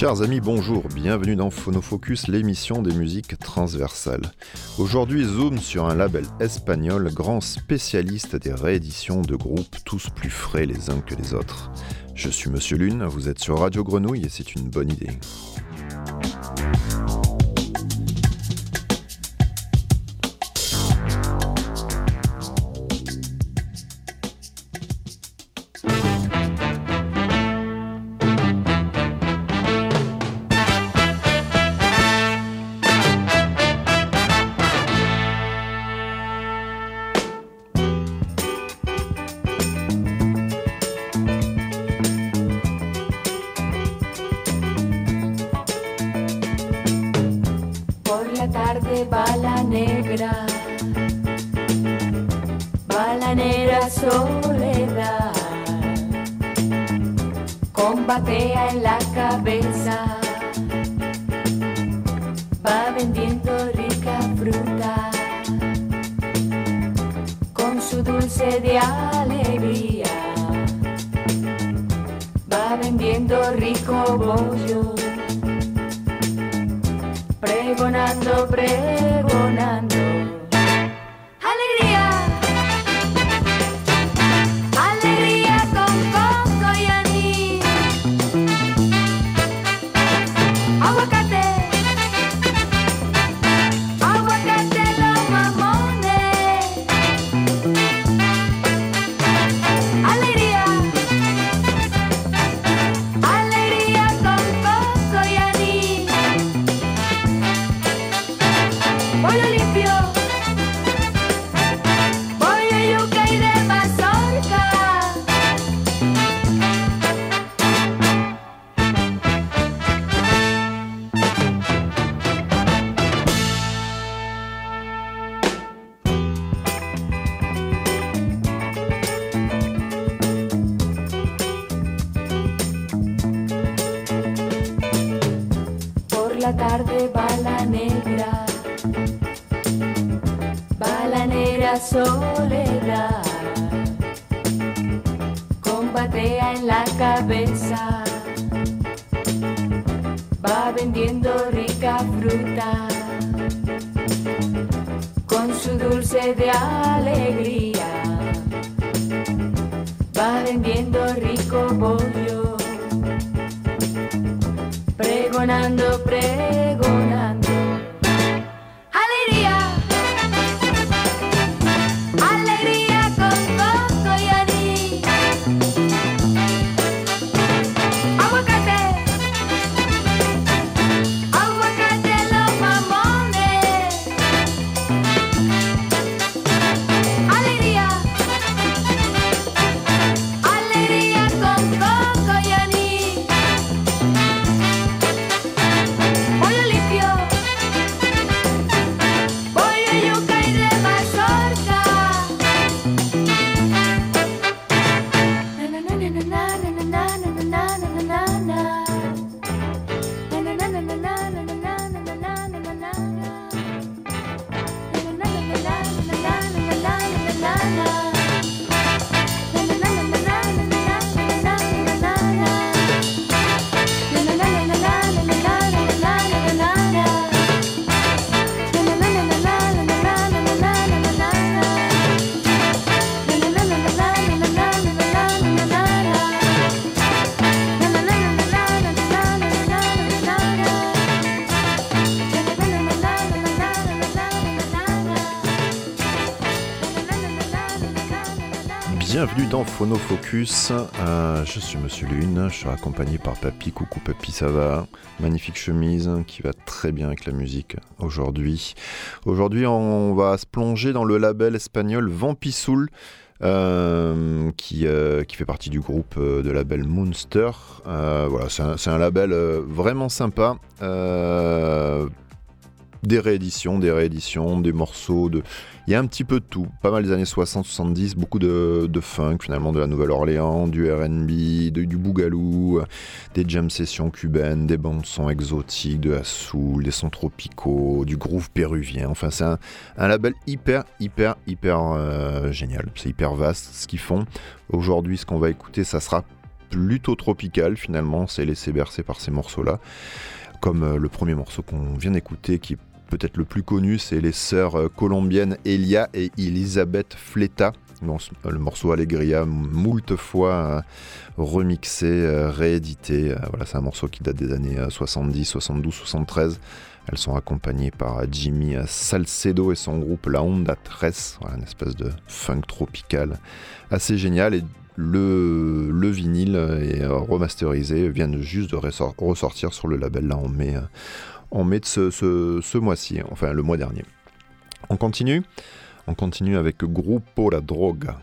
Chers amis, bonjour, bienvenue dans Phonofocus, l'émission des musiques transversales. Aujourd'hui, zoom sur un label espagnol, grand spécialiste des rééditions de groupes tous plus frais les uns que les autres. Je suis Monsieur Lune, vous êtes sur Radio Grenouille et c'est une bonne idée. batea en la cabeza, va vendiendo rica fruta con su dulce de alegría, va vendiendo rico bollo, pregonando, pregonando. Dans Phonofocus. Euh, je suis Monsieur Lune, je suis accompagné par Papy. Coucou Papy, ça va? Magnifique chemise qui va très bien avec la musique aujourd'hui. Aujourd'hui, on va se plonger dans le label espagnol Vampisoul. Euh, qui, euh, qui fait partie du groupe de label Monster. voilà, c'est un, label vraiment sympa des rééditions, des rééditions, des morceaux, de... il y a un petit peu de tout. Pas mal des années 60-70, beaucoup de, funk finalement, de la Nouvelle-Orléans, du RB, du bougalou, des jam sessions cubaines, des bandes sons exotiques, de la soul, des sons tropicaux, du groove péruvien. Enfin, c'est un, label hyper, hyper, hyper euh, génial. C'est hyper vaste ce qu'ils font. Aujourd'hui, ce qu'on va écouter, ça sera plutôt tropical finalement, s'est laissé bercer par ces morceaux-là. Comme euh, le premier morceau qu'on vient d'écouter, qui est peut-être le plus connu, c'est les sœurs euh, colombiennes Elia et Elisabeth Fleta. le morceau Allegria, moult fois remixé, réédité. Voilà, c'est un morceau qui date des années 70, 72, 73. Elles sont accompagnées par Jimmy Salcedo et son groupe La Onda Tres, voilà, une espèce de funk tropical assez génial. Et le, le vinyle est remasterisé, vient juste de ressortir sur le label là en mai, en mai de ce, ce, mois-ci, enfin le mois dernier. On continue On continue avec Grupo La Droga.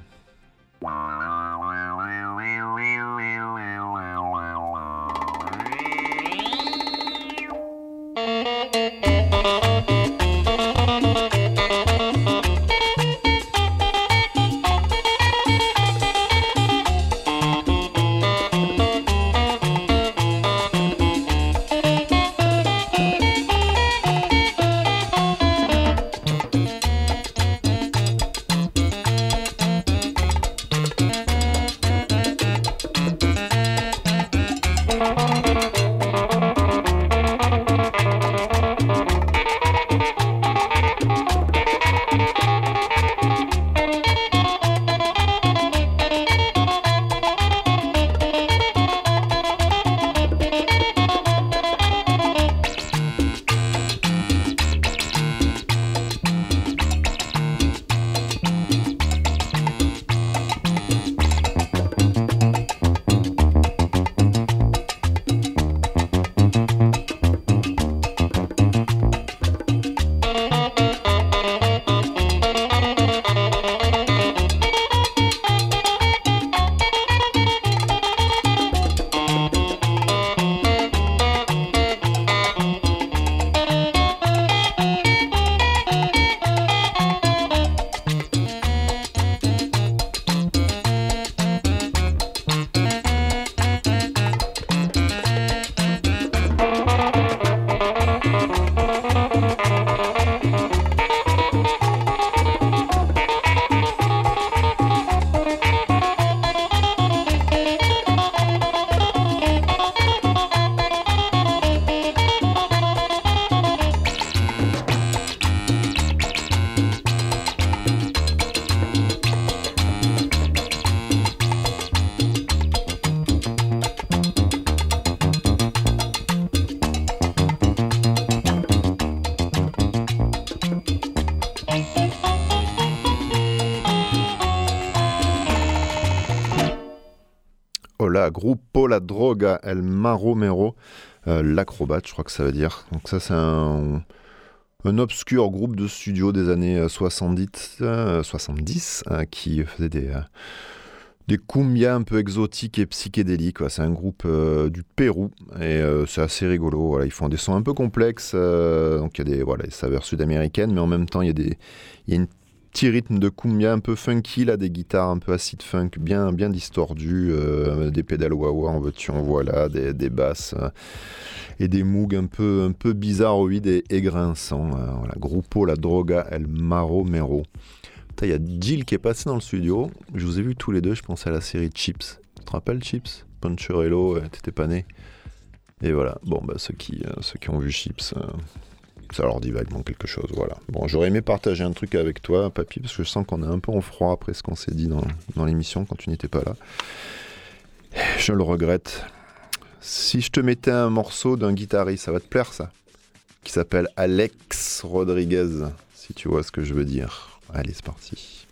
Grupo La Droga El Maromero, euh, l'acrobate, je crois que ça veut dire. Donc ça, c'est un, obscur groupe de studio des années 70, euh, 70 euh, qui faisait des, des cumbias un peu exotiques et psychédéliques. C'est un groupe du Pérou et c'est assez rigolo. Voilà, ils font des sons un peu complexes, donc il y a des, voilà, des saveurs sud-américaines, mais en même temps, il y a, des, il y a petit rythme de cumbia un peu funky, là, des guitares un peu acid funk, bien, bien distordues, euh, des pédales wah en veux-tu, en voilà, des, basses euh, et des moogs un peu, un peu bizarroïdes et, et grinçants. Euh, voilà. Grupo La Droga El Maro Mero. Il y a Jill qui est passé dans le studio. Je vous ai vu tous les deux, je pensais à la série Chips. Tu te rappelles Chips? Poncherello, t'étais pas né. Et voilà, bon, bah, ceux, qui, ceux qui ont vu Chips, ça leur dit vaguement quelque chose, voilà. Bon, j'aurais aimé partager un truc avec toi, papy, parce que je sens qu'on est un peu en froid après ce qu'on s'est dit dans, l'émission quand tu n'étais pas là. Je le regrette. Si je te mettais un morceau d'un guitariste, ça va te plaire ça Qui s'appelle Alex Rodriguez, si tu vois ce que je veux dire. Allez, c'est parti.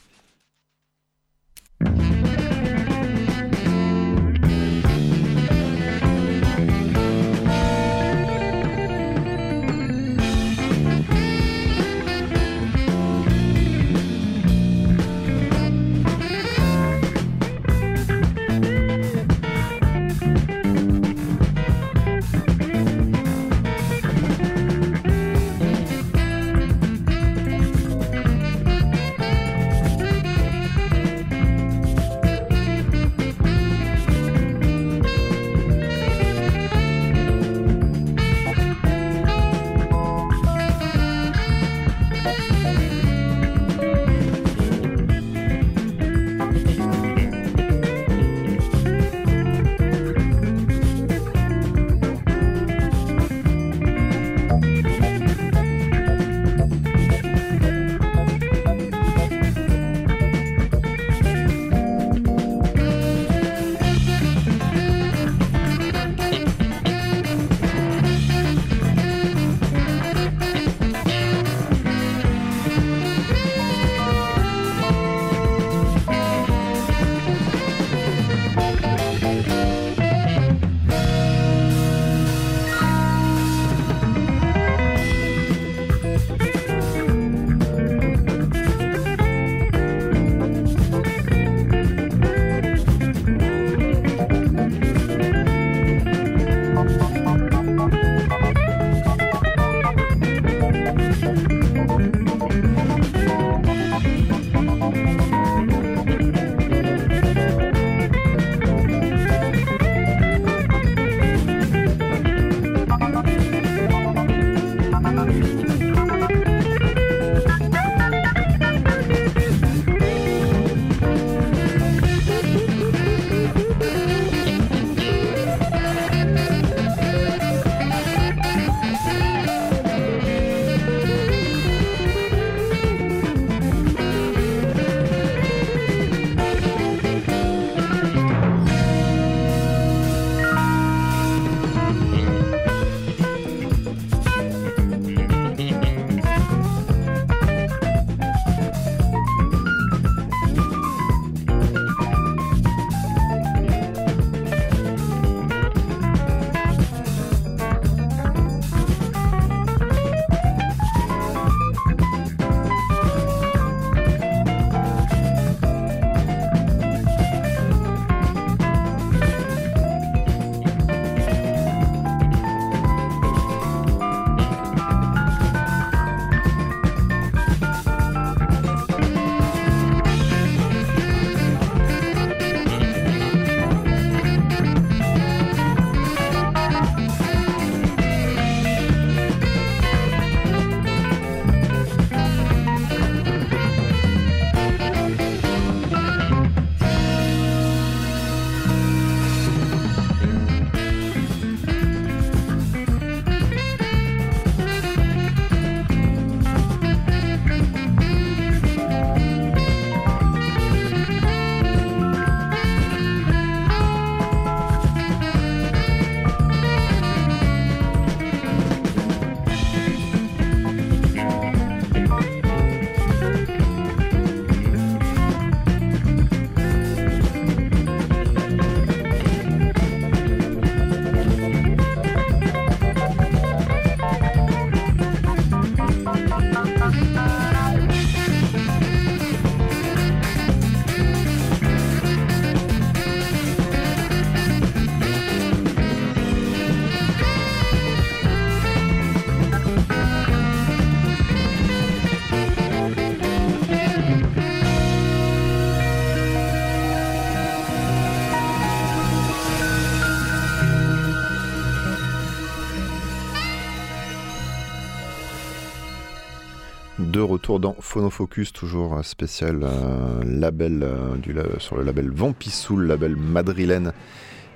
Retour dans Phonofocus, toujours spécial euh, label euh, sur le label Vampissoul, label madrilène.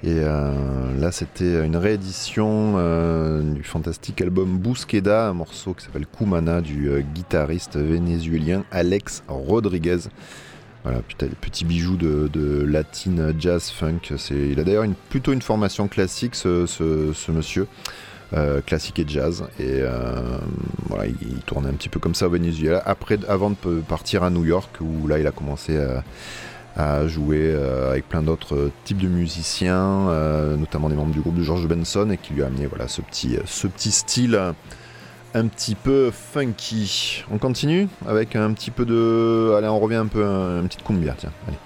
Et euh, là, c'était une réédition du fantastique album Busqueda, un morceau qui s'appelle Kumana du guitariste vénézuélien Alex Rodriguez. Voilà, petit bijou de, de latine jazz funk. Il a d'ailleurs une, plutôt une formation classique, ce, ce monsieur. Euh, classique et jazz. Et euh, voilà, il, tournait un petit peu comme ça au Venezuela. Après, avant de partir à New York, où là, il a commencé à, jouer euh, avec plein d'autres types de musiciens, notamment des membres du groupe de George Benson, et qui lui a amené voilà, ce, petit, ce petit style un petit peu funky. On continue avec un petit peu de... Allez, on revient un peu, un, un petit cumbia, tiens, allez.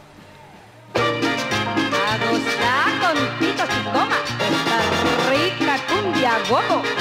Вау!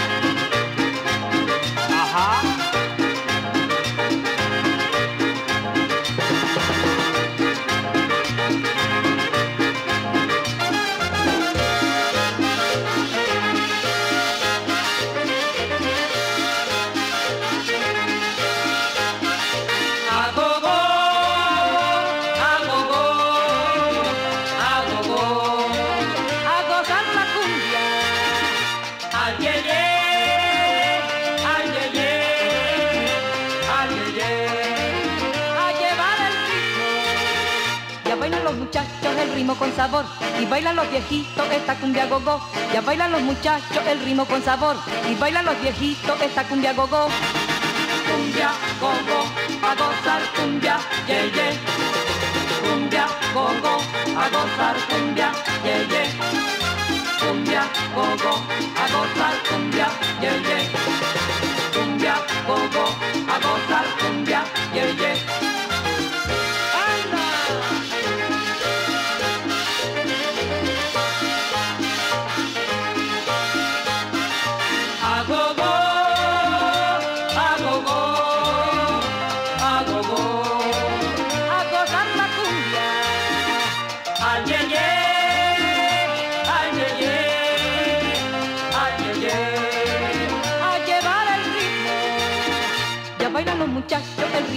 Whoa! con sabor y bailan los viejitos esta cumbia gogo. Ya bailan los muchachos el ritmo con sabor y bailan los viejitos esta cumbia gogo. Cumbia gogo, a gozar cumbia, ye ye. Cumbia gogo, a gozar cumbia, ye ye. Cumbia gogo, a gozar cumbia,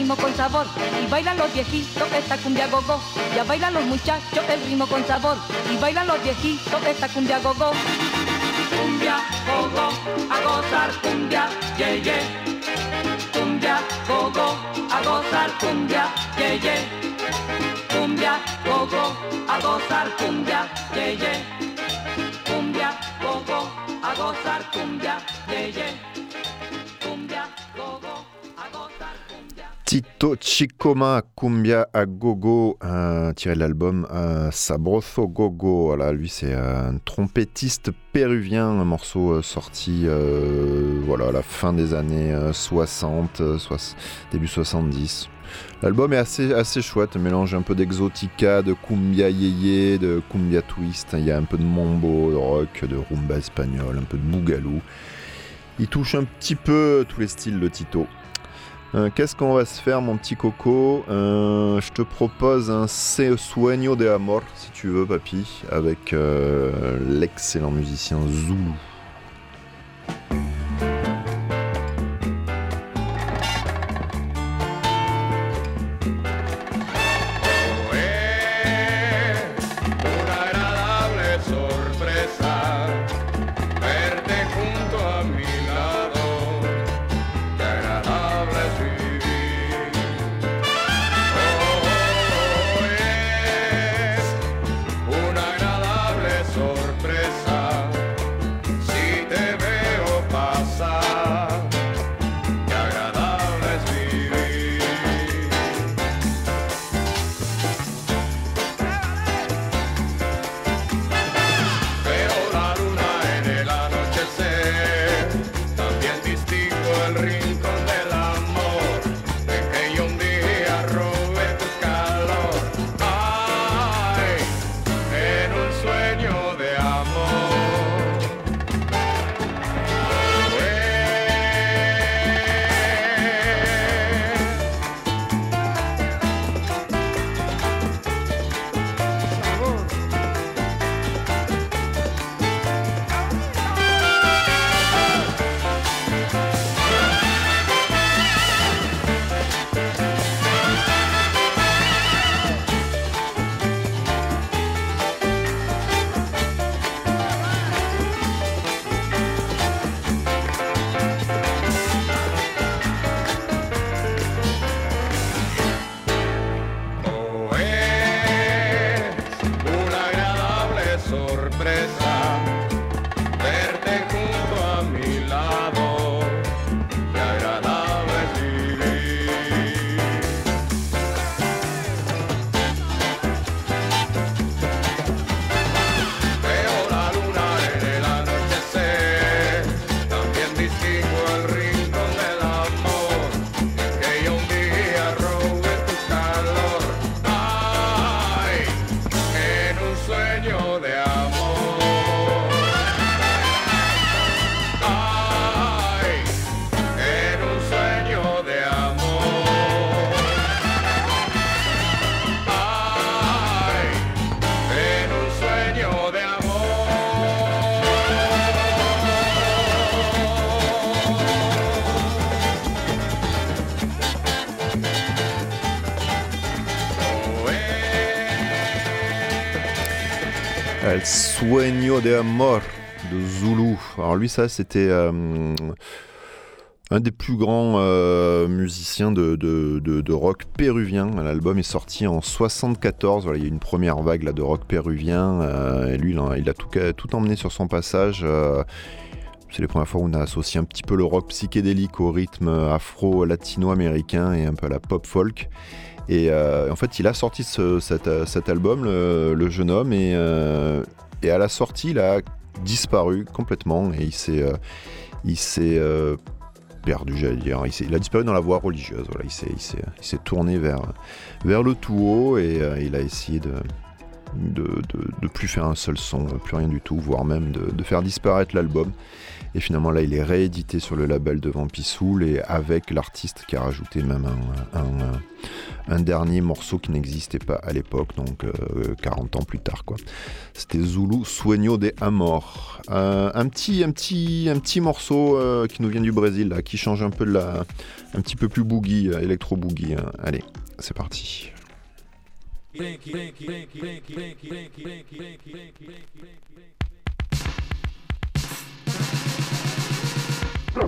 con sabor y bailan los viejitos esta cumbia gogo. Ya bailan los muchachos el ritmo con sabor y bailan los viejitos esta cumbia gogo. Cumbia gogo, a gozar cumbia, ye ye. Cumbia gogo, a gozar cumbia, ye ye. Cumbia gogo, a gozar cumbia, ye. Cumbia gogo, a gozar cumbia, ye Tito Chicoma Cumbia a Gogo, tiré de l'album euh, Sabroso Gogo. Voilà, lui c'est un trompettiste péruvien, un morceau euh, sorti euh, voilà, à la fin des années 60, début 70. L'album est assez, assez chouette, mélange un peu d'exotica, de cumbia yeye, de cumbia twist. Il y a un peu de mambo, de rock, de rumba espagnol, un peu de bougalou. Il touche un petit peu tous les styles de Tito. Euh, qu'est-ce qu'on va se faire, mon petit coco euh, Je te propose un Se Sueño de Amor, si tu veux, papy, avec euh, l'excellent musicien Zulu. El Sueño de Amor de Zulu. Alors lui, ça, c'était euh, un des plus grands euh, musiciens de, rock péruvien. L'album est sorti en 74. Voilà, il y a une première vague là, de rock péruvien. Euh, et lui, il a, tout, tout, emmené sur son passage. c'est les premières fois où on a associé un petit peu le rock psychédélique au rythme afro-latino-américain et un peu à la pop folk. Et en fait, il a sorti cet, album, le, jeune homme, et, et à la sortie, il a disparu complètement et il s'est, euh, euh, perdu, j'allais dire. Il, il, a disparu dans la voie religieuse. Voilà, il s'est, tourné vers, vers le tout haut et euh, il a essayé de, de, de, plus faire un seul son, plus rien du tout, voire même de faire disparaître l'album. Et finalement, là, il est réédité sur le label de Vampisoul et avec l'artiste qui a rajouté même un, dernier morceau qui n'existait pas à l'époque, donc 40 euh, ans plus tard. C'était Zulu Sueño de Amor. Euh, un, petit, un, petit, un petit morceau euh, qui nous vient du Brésil, qui change un peu de la. un petit peu plus boogie, électro-boogie. Hein. Allez, c'est parti. you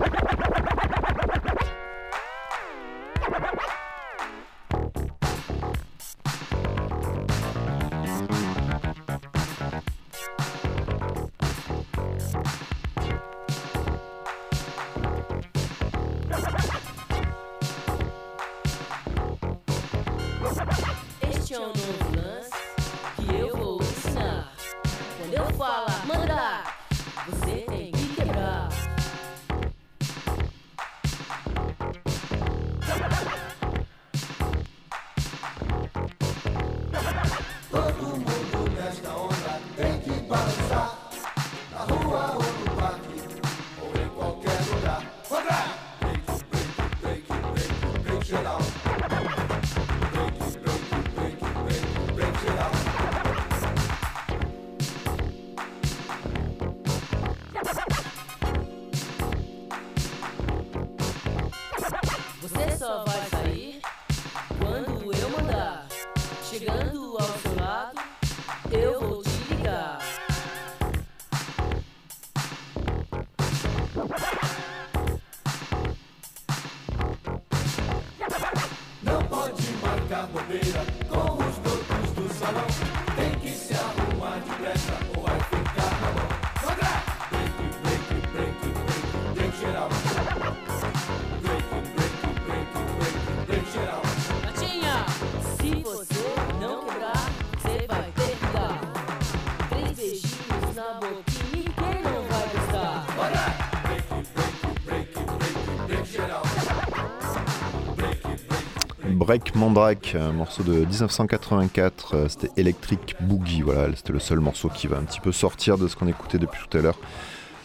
break, Mandrake, un morceau de 1984, euh, c'était Electric Boogie, voilà, c'était le seul morceau qui va un petit peu sortir de ce qu'on écoutait depuis tout à l'heure.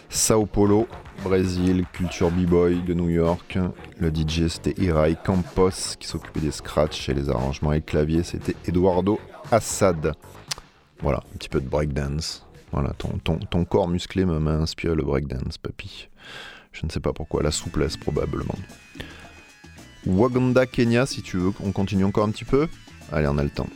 Sao Paulo, Brésil, culture b-boy de New York. Le DJ c'était Irai Campos qui s'occupait des scratchs et les arrangements et le clavier c'était Eduardo Assad. Voilà, un petit peu de breakdance. Voilà, ton, ton, ton corps musclé m'a inspiré le breakdance, papy. Je ne sais pas pourquoi, la souplesse probablement. Waganda, Kenya, si tu veux, on continue encore un petit peu. Allez, on a le temps.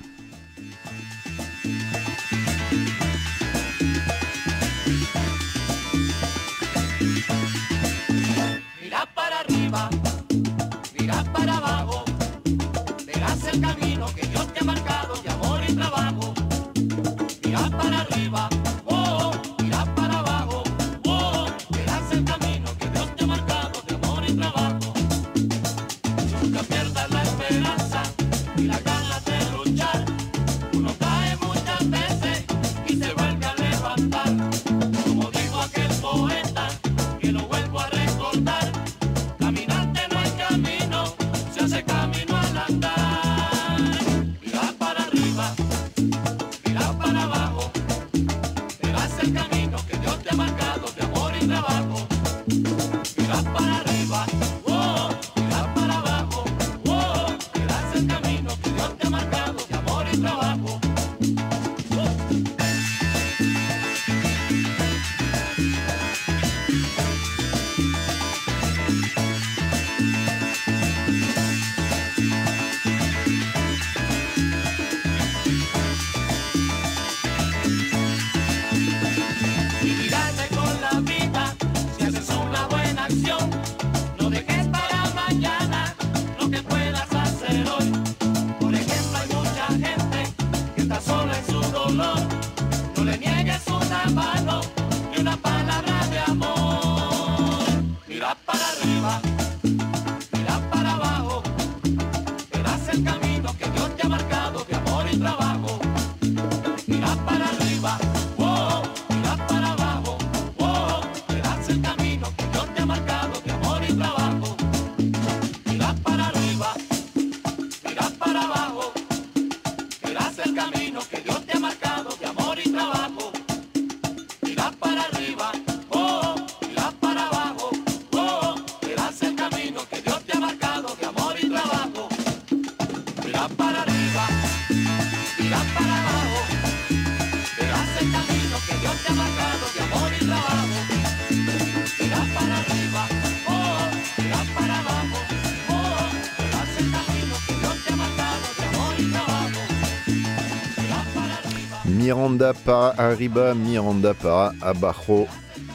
Miranda para Arriba, Miranda para Abajo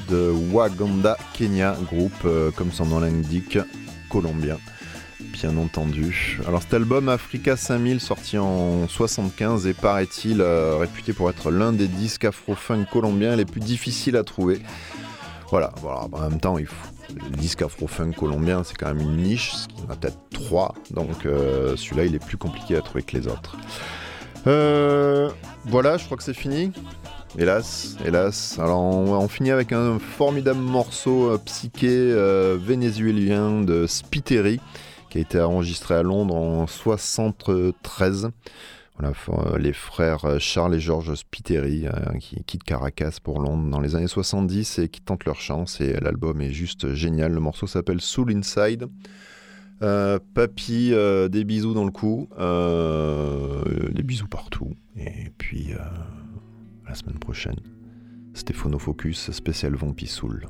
de Waganda, Kenya, groupe, euh, comme son nom l'indique, colombien, bien entendu. Alors cet album Africa 5000, sorti en 75, est paraît-il euh, réputé pour être l'un des disques afro-funk colombiens les plus difficiles à trouver. Voilà, voilà en même temps, il faut... le disque afro-funk colombien, c'est quand même une niche, il y en a peut-être trois, donc euh, celui-là, il est plus compliqué à trouver que les autres. Euh, voilà, je crois que c'est fini. Hélas, hélas. Alors on, finit avec un formidable morceau euh, psyché euh, vénézuélien de Spiteri qui a été enregistré à Londres en 73. Voilà, les frères Charles et Georges Spiteri qui quittent Caracas pour Londres dans les années 70 et qui tentent leur chance et l'album est juste génial. Le morceau s'appelle Soul Inside. Euh, papy, euh, des bisous dans le cou, euh, des bisous partout. Et puis, à la semaine prochaine, Stéphono Focus spécial Vampi Soul.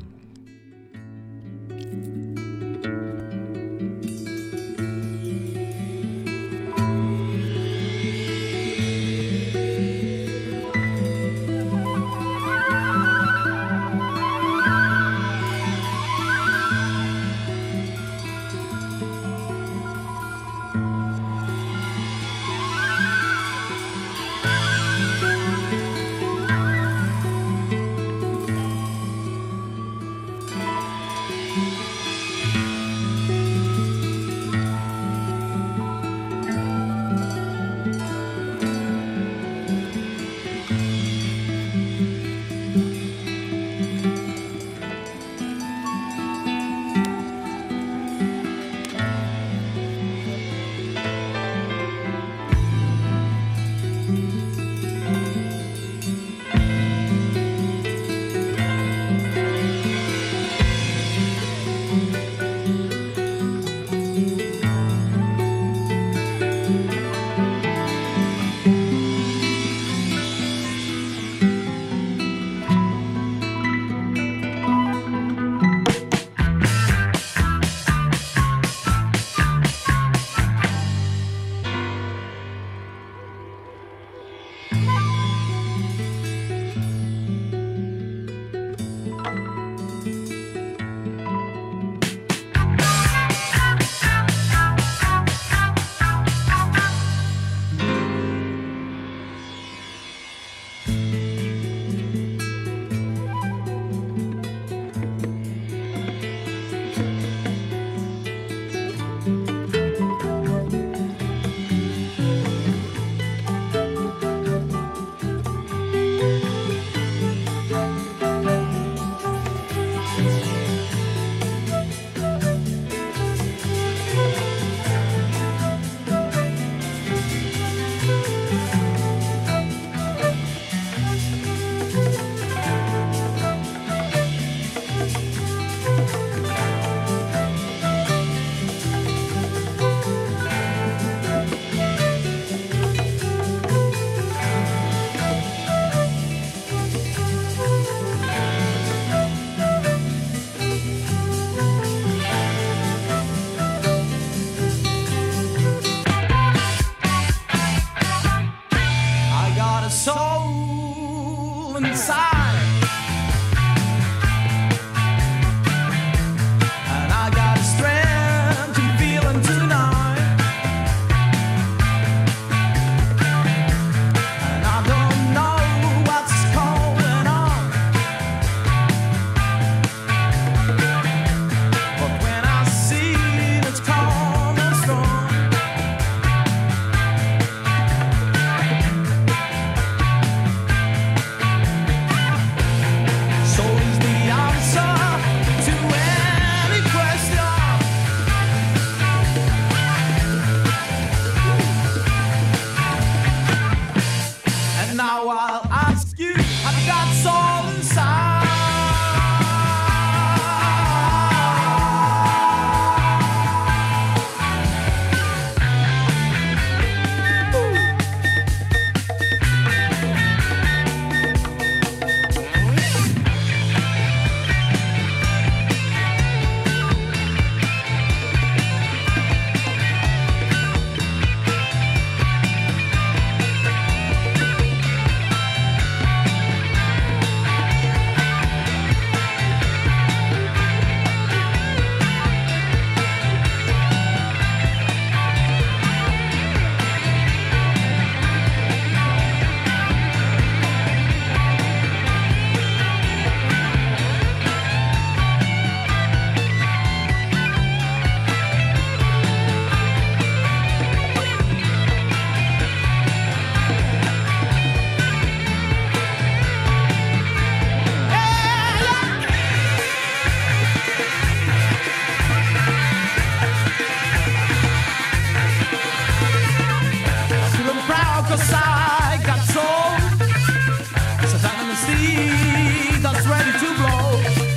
that's ready to blow.